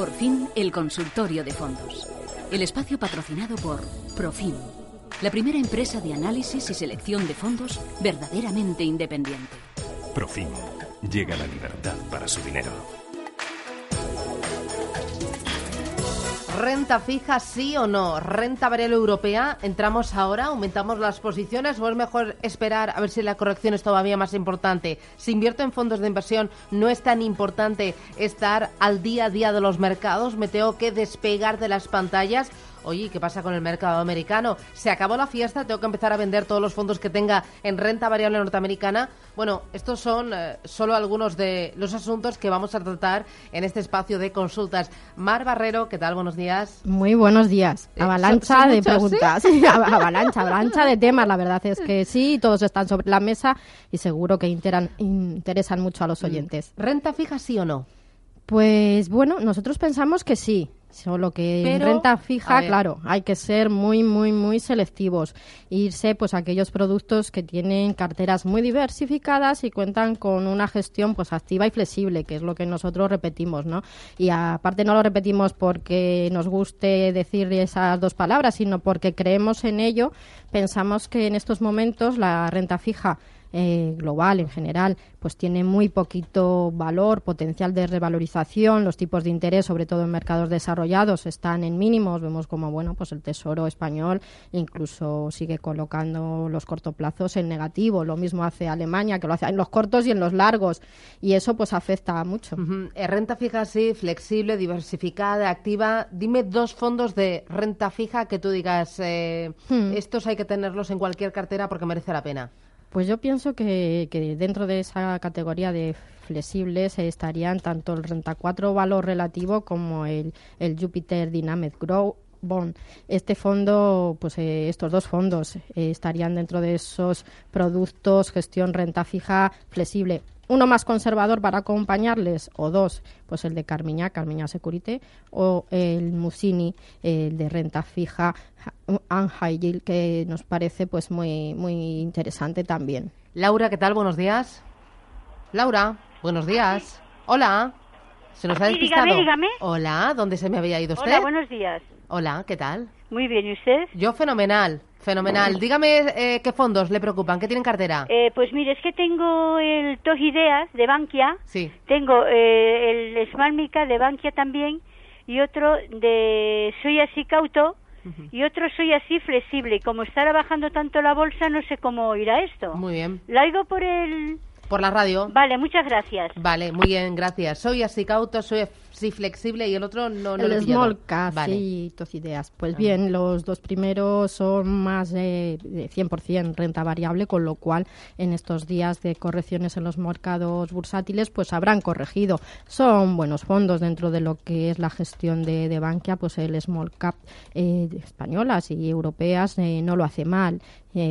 Por fin, el consultorio de fondos. El espacio patrocinado por Profim, la primera empresa de análisis y selección de fondos verdaderamente independiente. Profim. Llega la libertad para su dinero. ¿Renta fija sí o no? ¿Renta variable europea? ¿Entramos ahora? ¿Aumentamos las posiciones? ¿O es mejor esperar a ver si la corrección es todavía más importante? Si invierto en fondos de inversión, ¿no es tan importante estar al día a día de los mercados? ¿Me tengo que despegar de las pantallas? Oye, ¿qué pasa con el mercado americano? ¿Se acabó la fiesta? ¿Tengo que empezar a vender todos los fondos que tenga en renta variable norteamericana? Bueno, estos son eh, solo algunos de los asuntos que vamos a tratar en este espacio de consultas. Mar Barrero, ¿qué tal? Buenos días. Muy buenos días. Eh, Avalancha ¿son- son de muchos, preguntas. avalancha, avalancha de temas. La verdad es que sí, todos están sobre la mesa y seguro que interan- interesan mucho a Mm. los oyentes. ¿Renta fija sí o no? Pues bueno, nosotros pensamos que sí. Solo que en renta fija, claro, hay que ser muy, muy, muy selectivos. Irse pues a aquellos productos que tienen carteras muy diversificadas y cuentan con una gestión pues activa y flexible, que es lo que nosotros repetimos, ¿no? Y aparte no lo repetimos porque nos guste decir esas dos palabras, sino porque creemos en ello. Pensamos que en estos momentos la renta fija eh, global en general, pues tiene muy poquito valor, potencial de revalorización. Los tipos de interés, sobre todo en mercados desarrollados, están en mínimos. Vemos como bueno, pues el Tesoro español incluso sigue colocando los cortoplazos en negativo. Lo mismo hace Alemania, que lo hace en los cortos y en los largos. Y eso pues afecta mucho. Eh, Renta fija sí, flexible, diversificada, activa. Dime dos fondos de renta fija que tú digas, eh, Hmm. estos hay que tenerlos en cualquier cartera porque merece la pena. Pues yo pienso que, dentro de esa categoría de flexibles estarían tanto el Renta 4 valor relativo como el, el Jupiter Dynamic Grow Bond. Este fondo, pues eh, estos dos fondos eh, estarían dentro de esos productos gestión renta fija flexible. Uno más conservador para acompañarles o dos, pues el de Carmiña, Carmiña Security o el Musini, el de renta fija yield, que nos parece pues muy muy interesante también. Laura, ¿qué tal? Buenos días. Laura, buenos días. Hola. ¿Se nos ha Sí, despistado? dígame, dígame. Hola, ¿dónde se me había ido usted? Hola, buenos días. Hola, ¿qué tal? Muy bien, ¿y usted? Yo fenomenal, fenomenal. Dígame eh, qué fondos le preocupan, qué tienen cartera. Eh, pues mire, es que tengo el TOG Ideas de Bankia, Sí. tengo eh, el Smart Mica de Bankia también y otro de Soy Así Cauto y otro Soy Así Flexible. Y como estará bajando tanto la bolsa, no sé cómo irá esto. Muy bien. ¿La oigo por el...? Por la radio. Vale, muchas gracias. Vale, muy bien, gracias. Soy así cauto, soy así flexible y el otro no, no lo he el small cap Vale. y tus ideas. Pues bien, los dos primeros son más de, de 100% renta variable, con lo cual en estos días de correcciones en los mercados bursátiles pues habrán corregido. Son buenos fondos dentro de lo que es la gestión de, de Bankia, pues el small cap eh, españolas y europeas eh, no lo hace mal.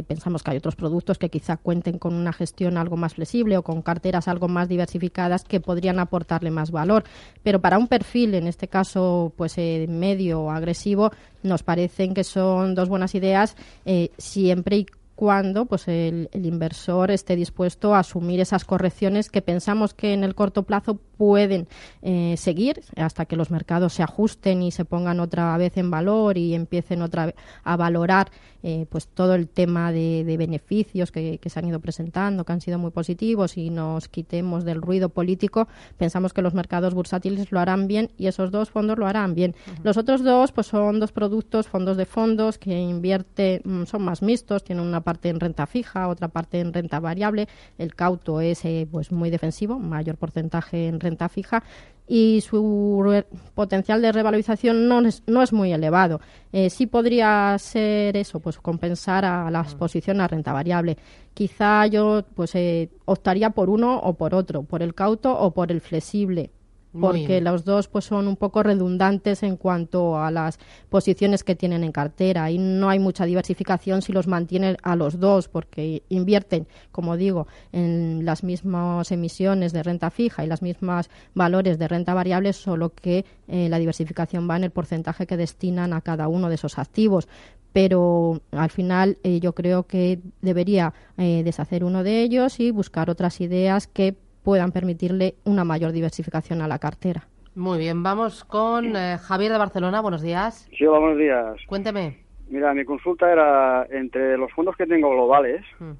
Pensamos que hay otros productos que quizá cuenten con una gestión algo más flexible o con carteras algo más diversificadas que podrían aportarle más valor. Pero para un perfil, en este caso, pues eh, medio o agresivo, nos parecen que son dos buenas ideas eh, siempre y cuando pues el, el inversor esté dispuesto a asumir esas correcciones que pensamos que en el corto plazo pueden eh, seguir hasta que los mercados se ajusten y se pongan otra vez en valor y empiecen otra vez a valorar eh, pues todo el tema de, de beneficios que, que se han ido presentando que han sido muy positivos y nos quitemos del ruido político pensamos que los mercados bursátiles lo harán bien y esos dos fondos lo harán bien. Los otros dos pues son dos productos fondos de fondos que invierte mm, son más mixtos tienen una parte en renta fija otra parte en renta variable el cauto es eh, pues muy defensivo mayor porcentaje en renta fija y su potencial de revalorización no es, no es muy elevado. Eh, sí podría ser eso, pues compensar a la exposición a renta variable. Quizá yo pues eh, optaría por uno o por otro, por el cauto o por el flexible. Porque los dos pues son un poco redundantes en cuanto a las posiciones que tienen en cartera. Y no hay mucha diversificación si los mantienen a los dos porque invierten, como digo, en las mismas emisiones de renta fija y las mismas valores de renta variable, solo que eh, la diversificación va en el porcentaje que destinan a cada uno de esos activos. Pero al final eh, yo creo que debería eh, deshacer uno de ellos y buscar otras ideas que puedan permitirle una mayor diversificación a la cartera. Muy bien, vamos con eh, Javier de Barcelona. Buenos días. Sí, hola, buenos días. Cuénteme. Mira, mi consulta era entre los fondos que tengo globales. Mm,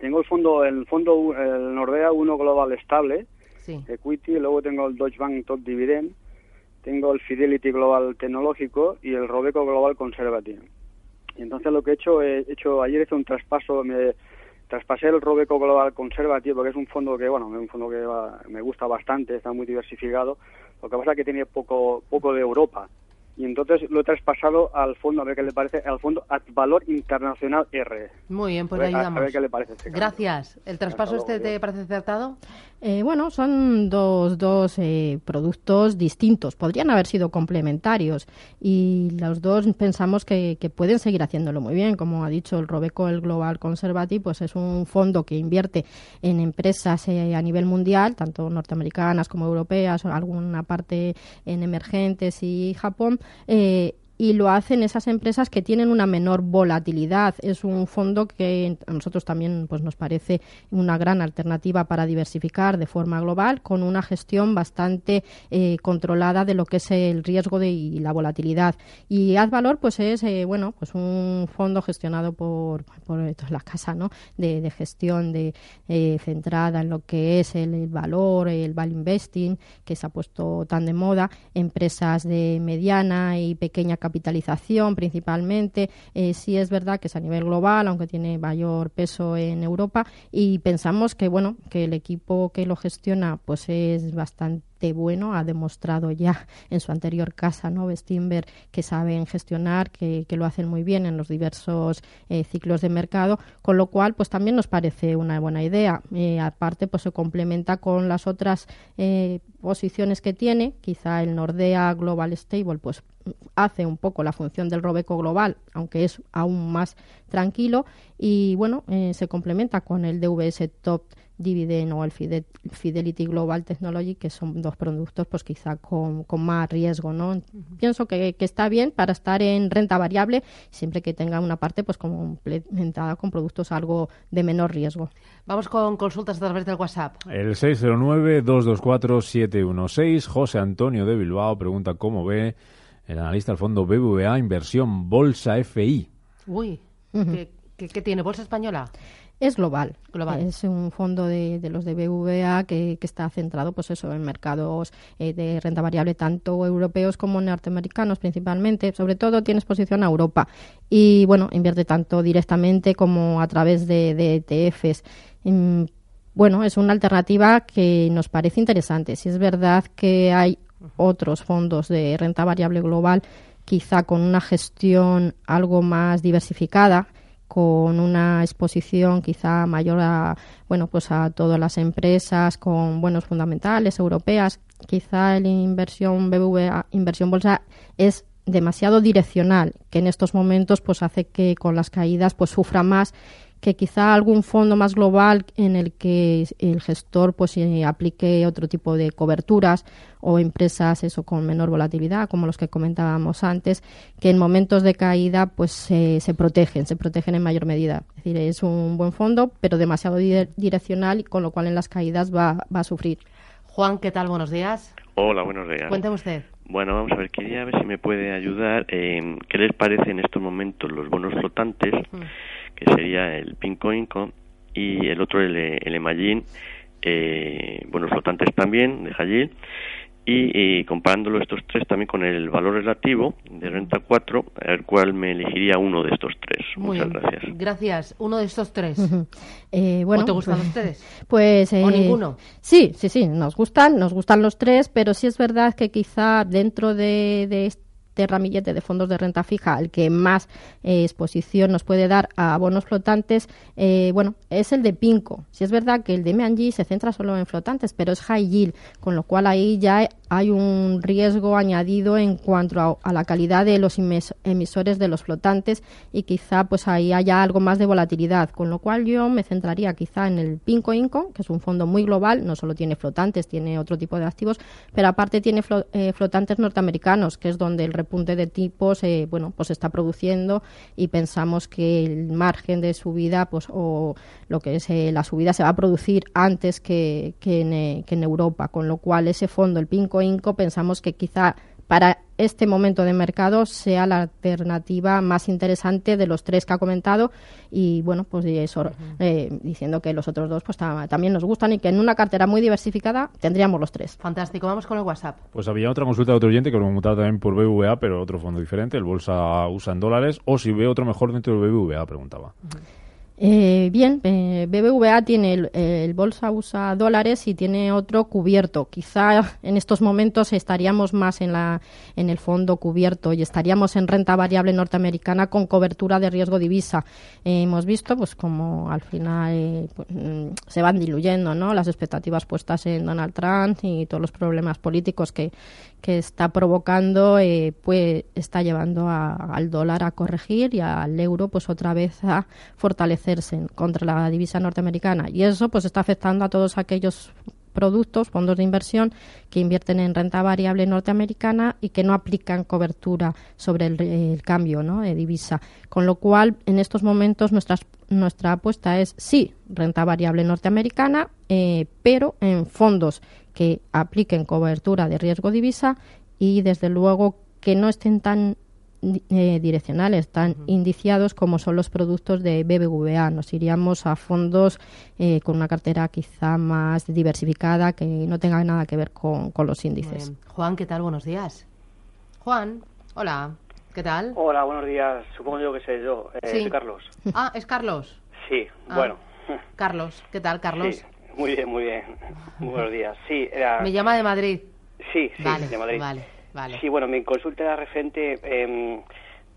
Tengo el fondo, el fondo, el Nordea 1 Global Estable, Sí. Equity, luego tengo el Deutsche Bank Top Dividend, tengo el Fidelity Global Tecnológico y el Robeco Global Conservative. Y entonces lo que he hecho, he hecho ayer hice un traspaso, me traspasé el Robeco Global Conservative porque es un fondo que, bueno, es un fondo que va- me gusta bastante, está muy diversificado. Lo que pasa es que tiene poco, poco de Europa. Y entonces lo he traspasado al fondo, a ver qué le parece, al fondo Valor Internacional R. Muy bien, pues A ver- a- ayudamos. a ver qué le parece este. Gracias. ¿El traspaso este te parece acertado? Eh, bueno, son dos, dos eh, productos distintos. Podrían haber sido complementarios y los dos pensamos que, que pueden seguir haciéndolo muy bien. Como ha dicho el Robeco, el Global Conservative, pues es un fondo que invierte en empresas eh, a nivel mundial, tanto norteamericanas como europeas, alguna parte en emergentes y Japón. Y lo hacen esas empresas que tienen una menor volatilidad. Es un fondo que a nosotros también pues, nos parece una gran alternativa para diversificar de forma global con una gestión bastante eh, controlada de lo que es el riesgo de, y la volatilidad. Y Advalor pues es eh, bueno pues un fondo gestionado por, por la casa ¿no? de, de gestión de, eh, centrada en lo que es el, el valor, el value investing, que se ha puesto tan de moda, empresas de mediana y pequeña capitalización principalmente. Eh, sí es verdad que es a nivel global, aunque tiene mayor peso en Europa, y pensamos que bueno que el equipo que lo gestiona pues es bastante bueno, ha demostrado ya en su anterior casa, ¿no? Bestinver, que saben gestionar, que, que lo hacen muy bien en los diversos eh, ciclos de mercado, con lo cual, pues también nos parece una buena idea. Eh, aparte, pues se complementa con las otras eh, posiciones que tiene, quizá el Nordea Global Stable, pues hace un poco la función del Robeco Global, aunque es aún más tranquilo, y bueno, eh, se complementa con el DVS Top Dividend o el Fide- Fidelity Global Technology, que son dos productos pues quizá con, con más riesgo, ¿no? Pienso que, que está bien para estar en renta variable, siempre que tenga una parte pues complementada con productos algo de menor riesgo. Vamos con consultas a través del WhatsApp. El 609-224-716. José Antonio de Bilbao pregunta cómo ve el analista del fondo BBVA Inversión Bolsa FI. Uy, ¿qué, qué- qué tiene? ¿Bolsa española? Es global. Global. Es un fondo de, de los de BVA que, que está centrado, pues eso, en mercados eh, de renta variable, tanto europeos como norteamericanos principalmente. Sobre todo tiene exposición a Europa. Y bueno, invierte tanto directamente como a través de, de ETFs. Mm, bueno, es una alternativa que nos parece interesante. Si es verdad que hay otros fondos de renta variable global, quizá con una gestión algo más diversificada, con una exposición quizá mayor a bueno pues a todas las empresas con buenos fundamentales europeas. Quizá la inversión BBVA inversión bolsa es demasiado direccional que en estos momentos pues hace que con las caídas pues sufra más que quizá algún fondo más global en el que el gestor pues eh, aplique otro tipo de coberturas o empresas eso con menor volatilidad como los que comentábamos antes que en momentos de caída pues se se protegen se protegen en mayor medida es decir es un buen fondo pero demasiado di- direccional y con lo cual en las caídas va, va a sufrir Juan, ¿qué tal? Buenos días. Hola, buenos días. Cuénteme usted. Bueno, vamos a ver, quería ver si me puede ayudar. en ¿Qué les parece en estos momentos los bonos flotantes? Que sería el Pinco Inco y el otro, el, el Emagin, eh, bonos flotantes también, de Hallil. Y, y comparándolo estos tres también con el valor relativo de renta 4, a ver cuál me elegiría uno de estos tres. Muy Muchas bien. gracias. Gracias. Uno de estos tres. Eh, bueno, ¿O te gustan pues- ustedes? Pues ¿O eh, ninguno? Sí, sí, sí, nos gustan, nos gustan los tres, pero sí es verdad que quizá dentro de, de este ramillete de fondos de renta fija, el que más eh, exposición nos puede dar a bonos flotantes, eh, bueno, es el de Pinco. Sí es verdad que el de M&G se centra solo en flotantes, pero es high yield, con lo cual ahí ya hay un riesgo añadido en cuanto a, a la calidad de los emis- emisores de los flotantes y quizá pues ahí haya algo más de volatilidad, con lo cual yo me centraría quizá en el Pinco Inco, que es un fondo muy global, no solo tiene flotantes, tiene otro tipo de activos, pero aparte tiene flo- eh, flotantes norteamericanos, que es donde el repunte de tipos eh, bueno, pues está produciendo y pensamos que el margen de subida pues o lo que es eh, la subida se va a producir antes que, que en, eh, que en Europa, con lo cual ese fondo, el Pinco Inco pensamos que quizá para este momento de mercado sea la alternativa más interesante de los tres que ha comentado y bueno pues eso eh, diciendo que los otros dos pues también nos gustan y que en una cartera muy diversificada tendríamos los tres. Fantástico vamos con el WhatsApp. Pues había otra consulta de otro oyente que lo preguntaba también por BVA pero otro fondo diferente el bolsa usa en dólares o si ve otro mejor dentro del BBVA preguntaba eh, bien, eh, BBVA tiene el, bolsa usa dólares y tiene otro cubierto. Quizá en estos momentos estaríamos más en, la, en el fondo cubierto y estaríamos en renta variable norteamericana con cobertura de riesgo divisa. Eh, hemos visto, pues, como al final pues, mm, se van diluyendo, ¿no? Las expectativas puestas en Donald Trump y todos los problemas políticos que, que está provocando, pues, está llevando al dólar a corregir y al euro, pues, otra vez a fortalecer contra la divisa norteamericana y eso pues está afectando a todos aquellos productos, fondos de inversión que invierten en renta variable norteamericana y que no aplican cobertura sobre el, cambio de divisa. Con lo cual, en estos momentos, nuestra, nuestra apuesta es sí, renta variable norteamericana, eh, pero en fondos que apliquen cobertura de riesgo divisa y, desde luego, que no estén tan eh, direccionales, tan indiciados como son los productos de BBVA. Nos iríamos a fondos eh, con una cartera quizá más diversificada que no tenga nada que ver con, los índices. Juan, ¿qué tal? Buenos días. Juan, hola, ¿qué tal? Hola, buenos días. Supongo yo que sé yo. Eh, soy Carlos. Ah, ¿es Carlos? Sí, ah, bueno. Carlos, ¿qué tal, Carlos? Sí, muy bien, muy bien. buenos días. Sí, Me llama de Madrid. Sí, sí, de Madrid. Vale. Sí, bueno, mi consulta era referente em,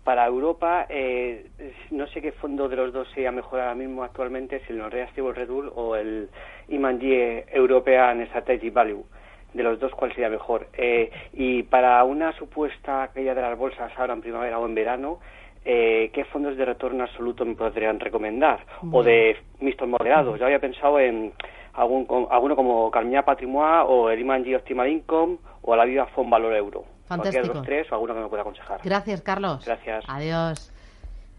para Europa. Eh, no sé qué fondo de los dos sería mejor ahora mismo actualmente, si el Nordea Stable Redul o el Imangie European Strategic Value. De los dos, ¿cuál sería mejor? Eh, y para una supuesta caída de las bolsas ahora en primavera o en verano, eh, ¿qué fondos de retorno absoluto me podrían recomendar? O de mixtos moderados. Yo había pensado en algún, alguno como Carmina Patrimoine o el Imanji Optimal Income o la Viva Fond Valor Euro. Fantástico. de los tres o alguno que me pueda aconsejar. Gracias, Carlos. Gracias. Adiós.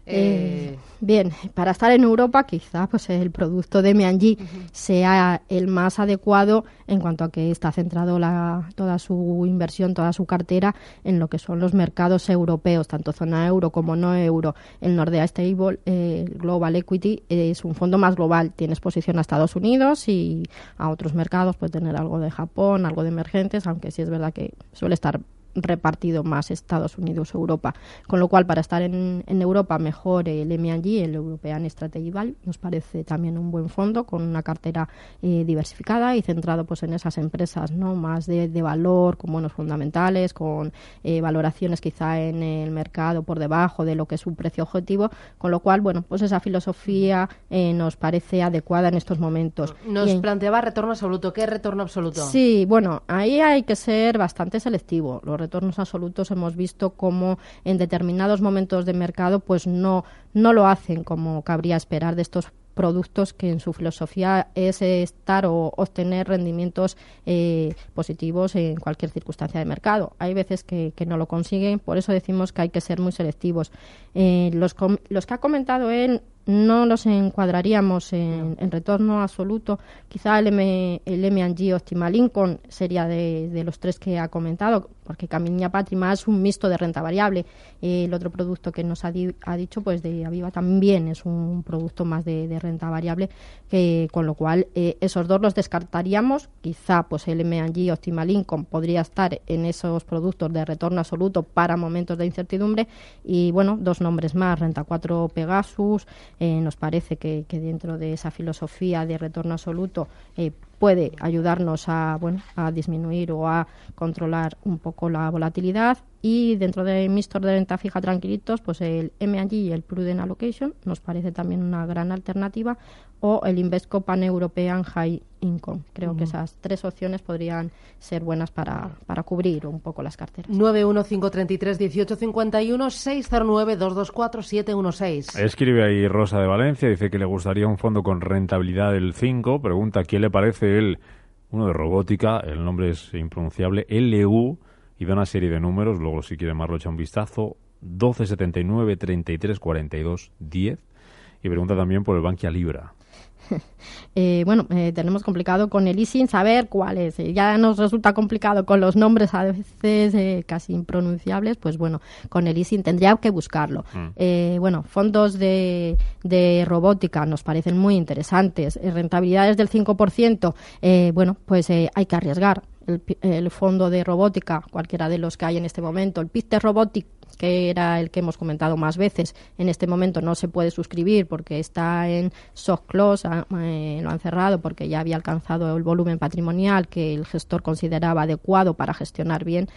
Eh, bien, para estar en Europa quizá pues el producto de Meanji sea el más adecuado en cuanto a que está centrado la, toda su inversión, toda su cartera en lo que son los mercados europeos, tanto zona euro como no euro. El Nordea Stable eh, Global Equity es un fondo más global, tiene exposición a Estados Unidos y a otros mercados, puede tener algo de Japón, algo de emergentes, aunque sí es verdad que suele estar repartido más Estados Unidos Europa. Con lo cual, para estar en, Europa mejor el M&G, el European Strategy Value, nos parece también un buen fondo con una cartera eh, diversificada y centrado pues en esas empresas no más de, valor, con buenos fundamentales, con eh, valoraciones quizá en el mercado por debajo de lo que es un precio objetivo. Con lo cual, bueno, pues esa filosofía eh, nos parece adecuada en estos momentos. Nos planteaba retorno absoluto. ¿Qué retorno absoluto? Sí, bueno, ahí hay que ser bastante selectivo retornos absolutos hemos visto cómo en determinados momentos de mercado pues no, no lo hacen como cabría esperar de estos productos que en su filosofía es estar o obtener rendimientos eh, positivos en cualquier circunstancia de mercado. Hay veces que, no lo consiguen, por eso decimos que hay que ser muy selectivos. Eh, los, los que ha comentado él no los encuadraríamos en, retorno absoluto. Quizá el, M, el M&G Optimal Income sería de, los tres que ha comentado, porque Camiña Patrima es un mixto de renta variable. el otro producto que nos ha, dicho, pues de Aviva también es un producto más de, renta variable, que, con lo cual eh, esos dos los descartaríamos. Quizá pues el M&G Optimal Income podría estar en esos productos de retorno absoluto para momentos de incertidumbre. Y bueno, dos nombres más, Renta 4 Pegasus, eh, nos parece que, dentro de esa filosofía de retorno absoluto eh, puede ayudarnos a, bueno, a disminuir o a controlar un poco la volatilidad. Y dentro de Mistor de renta fija tranquilitos, pues el M&G y el Prudent Allocation nos parece también una gran alternativa o el Invesco Pan European High Income. Creo que esas tres opciones podrían ser buenas para, para cubrir un poco las carteras. 915331851 609 224 716. Escribe ahí Rosa de Valencia, dice que le gustaría un fondo con rentabilidad del 5. Pregunta quién le parece él, uno de robótica, el nombre es impronunciable, LU, y da una serie de números, luego si quiere más lo echa un vistazo, 1279 33 42 10 y pregunta también por el Bankia Libra. eh, bueno, eh, tenemos complicado con el ISIN saber cuál es. Eh, ya nos resulta complicado con los nombres a veces casi impronunciables, pues bueno, con el tendría que buscarlo. Mm. bueno, fondos de, de, robótica nos parecen muy interesantes. rentabilidades del 5%, bueno, pues hay que arriesgar. El, el, fondo de robótica, cualquiera de los que hay en este momento, el PIT Robotic que era el que hemos comentado más veces, en este momento no se puede suscribir porque está en soft close, ah, eh, lo han cerrado porque ya había alcanzado el volumen patrimonial que el gestor consideraba adecuado para gestionar bien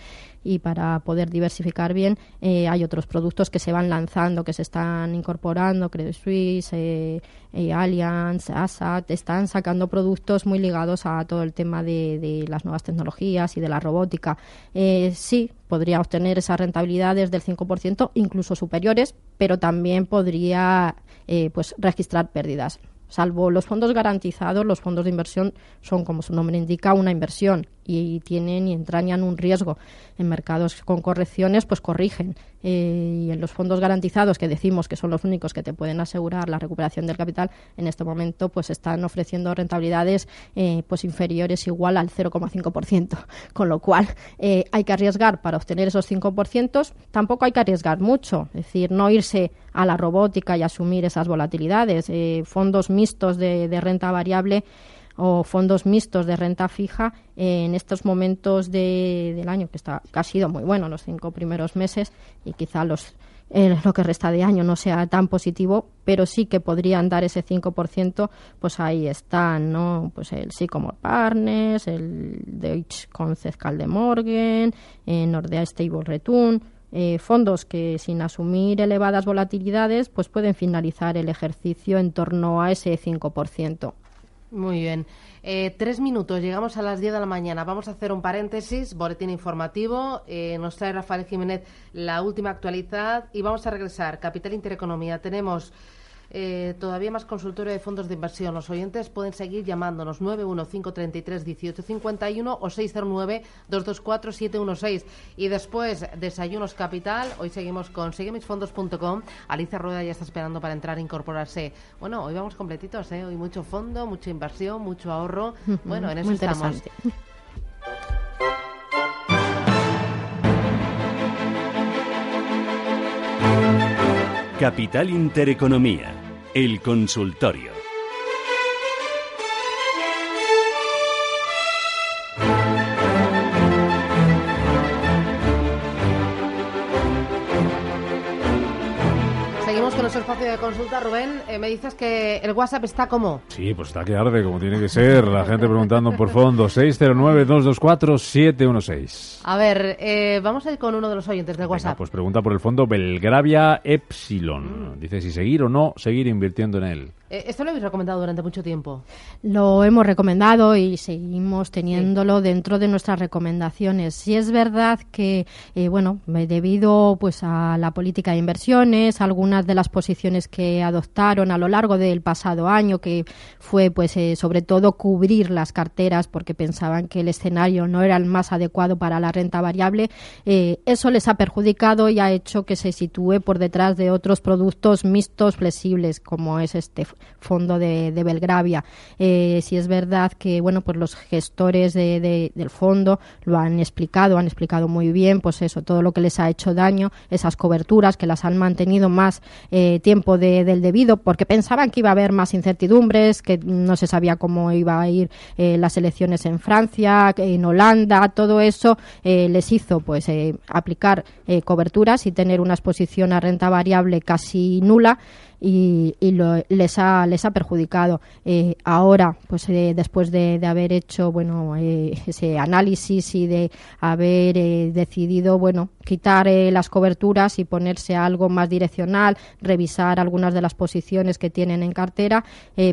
y para poder diversificar bien eh, hay otros productos que se van lanzando, que se están incorporando, Credit Suisse, eh, eh, Allianz, ASAT, están sacando productos muy ligados a todo el tema de, de las nuevas tecnologías y de la robótica. sí, podría obtener esas rentabilidades del 5%, incluso superiores, pero también podría pues registrar pérdidas. Salvo los fondos garantizados, los fondos de inversión son, como su nombre indica, una inversión y tienen y entrañan un riesgo. En mercados con correcciones, pues corrigen. Eh, y en los fondos garantizados, que decimos que son los únicos que te pueden asegurar la recuperación del capital, en este momento pues están ofreciendo rentabilidades eh, pues inferiores igual al 0,5%. Con lo cual eh, hay que arriesgar para obtener esos 5%. Tampoco hay que arriesgar mucho, es decir, no irse a la robótica y asumir esas volatilidades. fondos mixtos de renta variable o fondos mixtos de renta fija en estos momentos del año, que, está, ha sido muy bueno los cinco primeros meses y quizá los eh, lo que resta de año no sea tan positivo, pero sí que podrían dar ese 5%, pues ahí están, ¿no? Pues el Sycomore Partners, el Deutsche Concepcal de Morgan, eh, Nordea Stable Return, eh, fondos que sin asumir elevadas volatilidades, pues pueden finalizar el ejercicio en torno a ese 5%. Muy bien. Eh, tres minutos, llegamos a las diez de la mañana. Vamos a hacer un paréntesis, boletín informativo. Eh, nos trae Rafael Jiménez la última actualidad y vamos a regresar. Capital Intereconomía. Tenemos eh, todavía más consultorio de fondos de inversión. Los oyentes pueden seguir llamándonos 915331851 o 609224716. Y después, Desayunos Capital. Hoy seguimos con seguemisfondos.com. Alicia Rueda ya está esperando para entrar e incorporarse. Bueno, hoy vamos completitos, ¿eh? Hoy mucho fondo, mucha inversión, mucho ahorro. Bueno, en eso estamos. Capital Intereconomía el consultorio. Rubén, eh, me dices que el WhatsApp está como. Sí, pues está que arde, como tiene que ser. La gente preguntando por fondo. 609-224-716. A ver, eh, vamos a ir con uno de los oyentes del WhatsApp. pues pregunta por el fondo Belgravia Epsilon. Dice si seguir o no seguir invirtiendo en él. Eh, esto lo habéis recomendado durante mucho tiempo. Lo hemos recomendado y seguimos teniéndolo dentro de nuestras recomendaciones. Si es verdad que, eh, bueno, debido pues a la política de inversiones, algunas de las posiciones que adoptaron a lo largo del pasado año, que fue pues eh, sobre todo cubrir las carteras porque pensaban que el escenario no era el más adecuado para la renta variable, eso les ha perjudicado y ha hecho que se sitúe por detrás de otros productos mixtos flexibles como es este fondo de, Belgravia. Eh, si es verdad que bueno, pues los gestores de, del fondo lo han explicado, han explicado muy bien, pues eso, todo lo que les ha hecho daño, esas coberturas que las han mantenido más eh, tiempo del debido, porque pensaban que iba a haber más incertidumbres, que no se sabía cómo iba a ir eh, las elecciones en Francia, en Holanda, todo eso les hizo pues aplicar coberturas y tener una exposición a renta variable casi nula y, les, ha, les ha perjudicado. Eh, ahora, pues eh, después de, haber hecho bueno eh, ese análisis y de haber decidido bueno quitar las coberturas y ponerse algo más direccional, revisar algunas de las posiciones que tienen en cartera,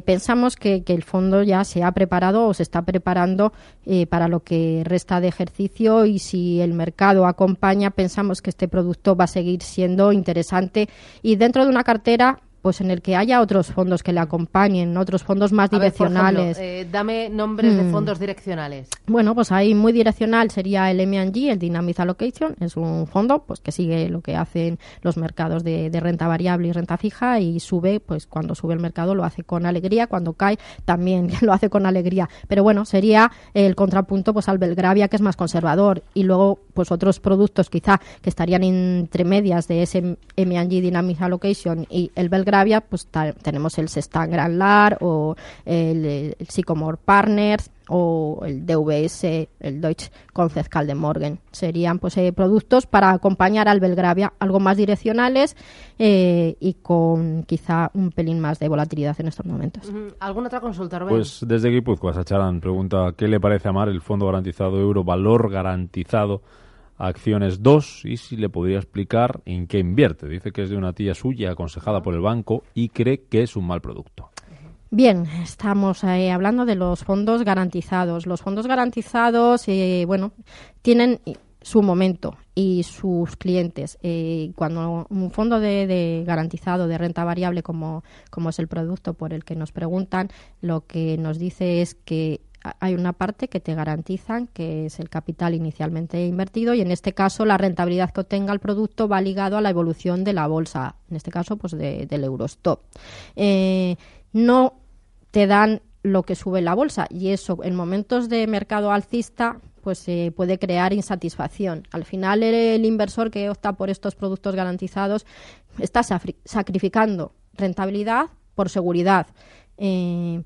pensamos que, que, el fondo ya se ha preparado o se está preparando para lo que resta de ejercicio y si el mercado acompaña, pensamos que este producto va a seguir siendo interesante y dentro de una cartera pues en el que haya otros fondos que le acompañen, otros fondos más direccionales. Eh, dame nombres de mm. fondos direccionales. Bueno, pues ahí muy direccional sería el M&G, el Dynamic Allocation, es un un fondo pues que sigue lo que hacen los mercados de, renta variable y renta fija y sube, pues cuando sube el mercado lo hace con alegría, cuando cae también lo hace con alegría. Pero bueno, sería el contrapunto pues al Belgravia que es más conservador y luego pues otros productos quizá que estarían entre medias de ese M&G Dynamic Allocation y el Belgravia, pues tenemos el Sestan Grand Lar o el, el Partners o el DVS, el Deutsche Concezcal de Morgan. Serían pues eh, productos para acompañar al Belgravia, algo más direccionales eh, y con quizá un pelín más de volatilidad en estos momentos. ¿Alguna otra consulta, Rubén? Pues desde Guipúzcoa, Sacharán pregunta ¿qué le parece amar el Fondo Garantizado Euro Valor Garantizado Acciones 2 y si le podría explicar en qué invierte? Dice que es de una tía suya aconsejada por el banco y cree que es un mal producto. Bien, estamos eh, hablando de los fondos garantizados. Los fondos garantizados, eh, bueno, tienen su momento y sus clientes. Eh, cuando un fondo de, garantizado de renta variable, como, es el producto por el que nos preguntan, lo que nos dice es que hay una parte que te garantizan, que es el capital inicialmente invertido, y en este caso la rentabilidad que obtenga el producto va ligado a la evolución de la bolsa, en este caso pues del Eurostop. no te dan lo que sube la bolsa y eso en momentos de mercado alcista pues se puede crear insatisfacción. Al final el, inversor que opta por estos productos garantizados está sacrificando rentabilidad por seguridad. Eh,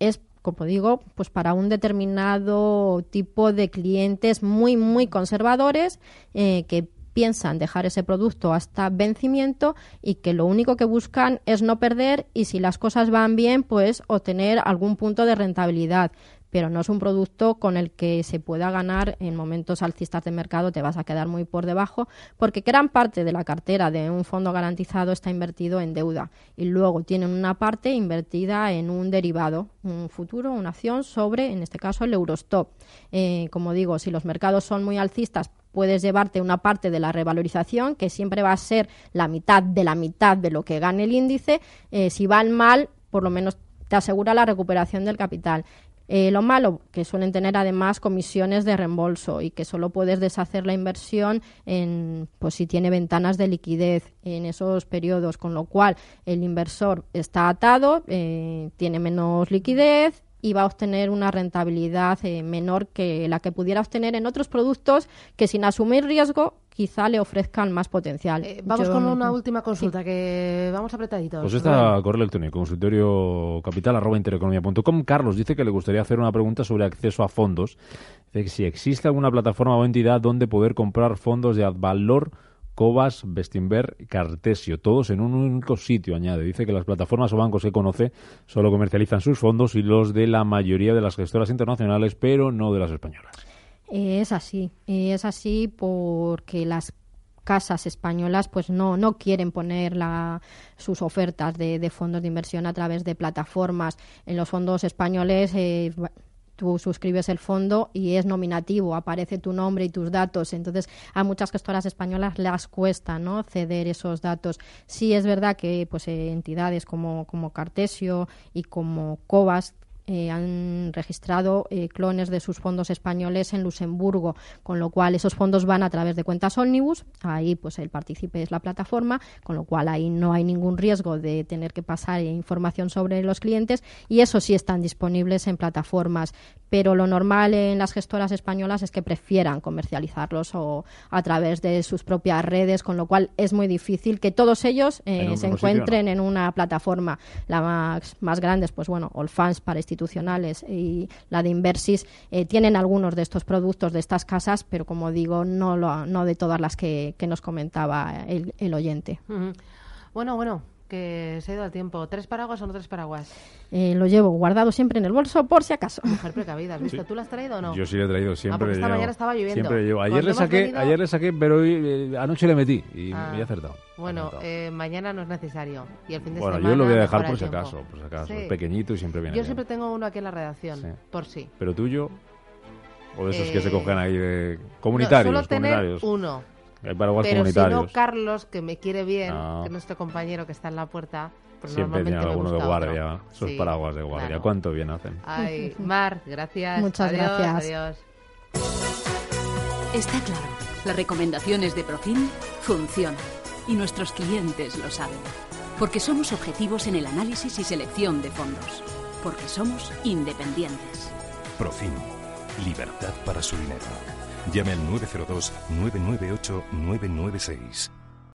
es como digo, pues para un determinado tipo de clientes muy, muy conservadores eh, que piensan dejar ese producto hasta vencimiento y que lo único que buscan es no perder y si las cosas van bien, pues obtener algún punto de rentabilidad pero no es un producto con el que se pueda ganar en momentos alcistas de mercado, te vas a quedar muy por debajo, porque gran parte de la cartera de un fondo garantizado está invertido en deuda y luego tienen una parte invertida en un derivado, un futuro, una acción sobre, en este caso, el Eurostop. Eh, como digo, si los mercados son muy alcistas, puedes llevarte una parte de la revalorización, que siempre va a ser la mitad de la mitad de lo que gane el índice. Eh, si van mal, por lo menos te asegura la recuperación del capital. Eh, lo malo, que suelen tener además comisiones de reembolso y que solo puedes deshacer la inversión en, pues si tiene ventanas de liquidez en esos periodos, con lo cual el inversor está atado, eh, tiene menos liquidez y va a obtener una rentabilidad eh, menor que la que pudiera obtener en otros productos que sin asumir riesgo quizá le ofrezcan más potencial. Eh, vamos con una última consulta, que vamos apretaditos. Pues está correo electrónico, consultorio capital arroba intereconomía.com. Carlos dice que le gustaría hacer una pregunta sobre acceso a fondos. Dice que si existe alguna plataforma o entidad donde poder comprar fondos de valor Cobas, Bestinver, Cartesio, todos en un único sitio, añade. Dice que las plataformas o bancos que conoce solo comercializan sus fondos y los de la mayoría de las gestoras internacionales, pero no de las españolas. Es así, es así porque las casas españolas pues no, no quieren poner la, sus ofertas de, fondos de inversión a través de plataformas. En los fondos españoles eh, tú suscribes el fondo y es nominativo, aparece tu nombre y tus datos. Entonces, a muchas gestoras españolas les cuesta ¿no? ceder esos datos. Sí es verdad que pues eh, entidades como, como Cartesio y como Cobas eh, han registrado eh, clones de sus fondos españoles en Luxemburgo, con lo cual esos fondos van a través de cuentas Omnibus, ahí pues el partícipe es la plataforma, con lo cual ahí no hay ningún riesgo de tener que pasar información sobre los clientes y eso sí están disponibles en plataformas, pero lo normal en las gestoras españolas es que prefieran comercializarlos o a través de sus propias redes, con lo cual es muy difícil que todos ellos eh, se encuentren en una plataforma. La más, más grande es, pues bueno, Allfans para institucionales y la de Inversis eh, tienen algunos de estos productos de estas casas, pero como digo, no, lo, no de todas las que, nos comentaba el oyente. Bueno, bueno, que se ha ido al tiempo. ¿Tres paraguas o no tres paraguas? Eh, lo llevo guardado siempre en el bolso por si acaso. Mujer precavida, ¿has visto? ¿Tú lo has traído o no? Yo sí lo he traído siempre. Ah, esta mañana estaba lloviendo. Siempre llevo. Ayer le, saqué, ayer le saqué, pero hoy, eh, anoche le metí y me he acertado. Bueno, eh, mañana no es necesario. Y el fin de bueno, semana, yo lo voy a dejar por si acaso. Por si acaso. Es pequeñito y siempre viene Yo siempre tengo uno aquí en la redacción, por sí. ¿Pero tuyo? ¿O esos que se cogen ahí de comunitarios? No, solo tener uno. Pero si no, Carlos, que me quiere bien, que es nuestro compañero que está en la puerta, pues Siempre tiene alguno de guardia, sus paraguas de guardia. ¿Cuánto bien hacen? Ay, Mar, gracias. Muchas gracias. Adiós. Está claro. Las recomendaciones de Profim funcionan y nuestros clientes lo saben. Porque somos objetivos en el análisis y selección de fondos. Porque somos independientes. Profim. Libertad para su dinero. Llame al 902-998-996.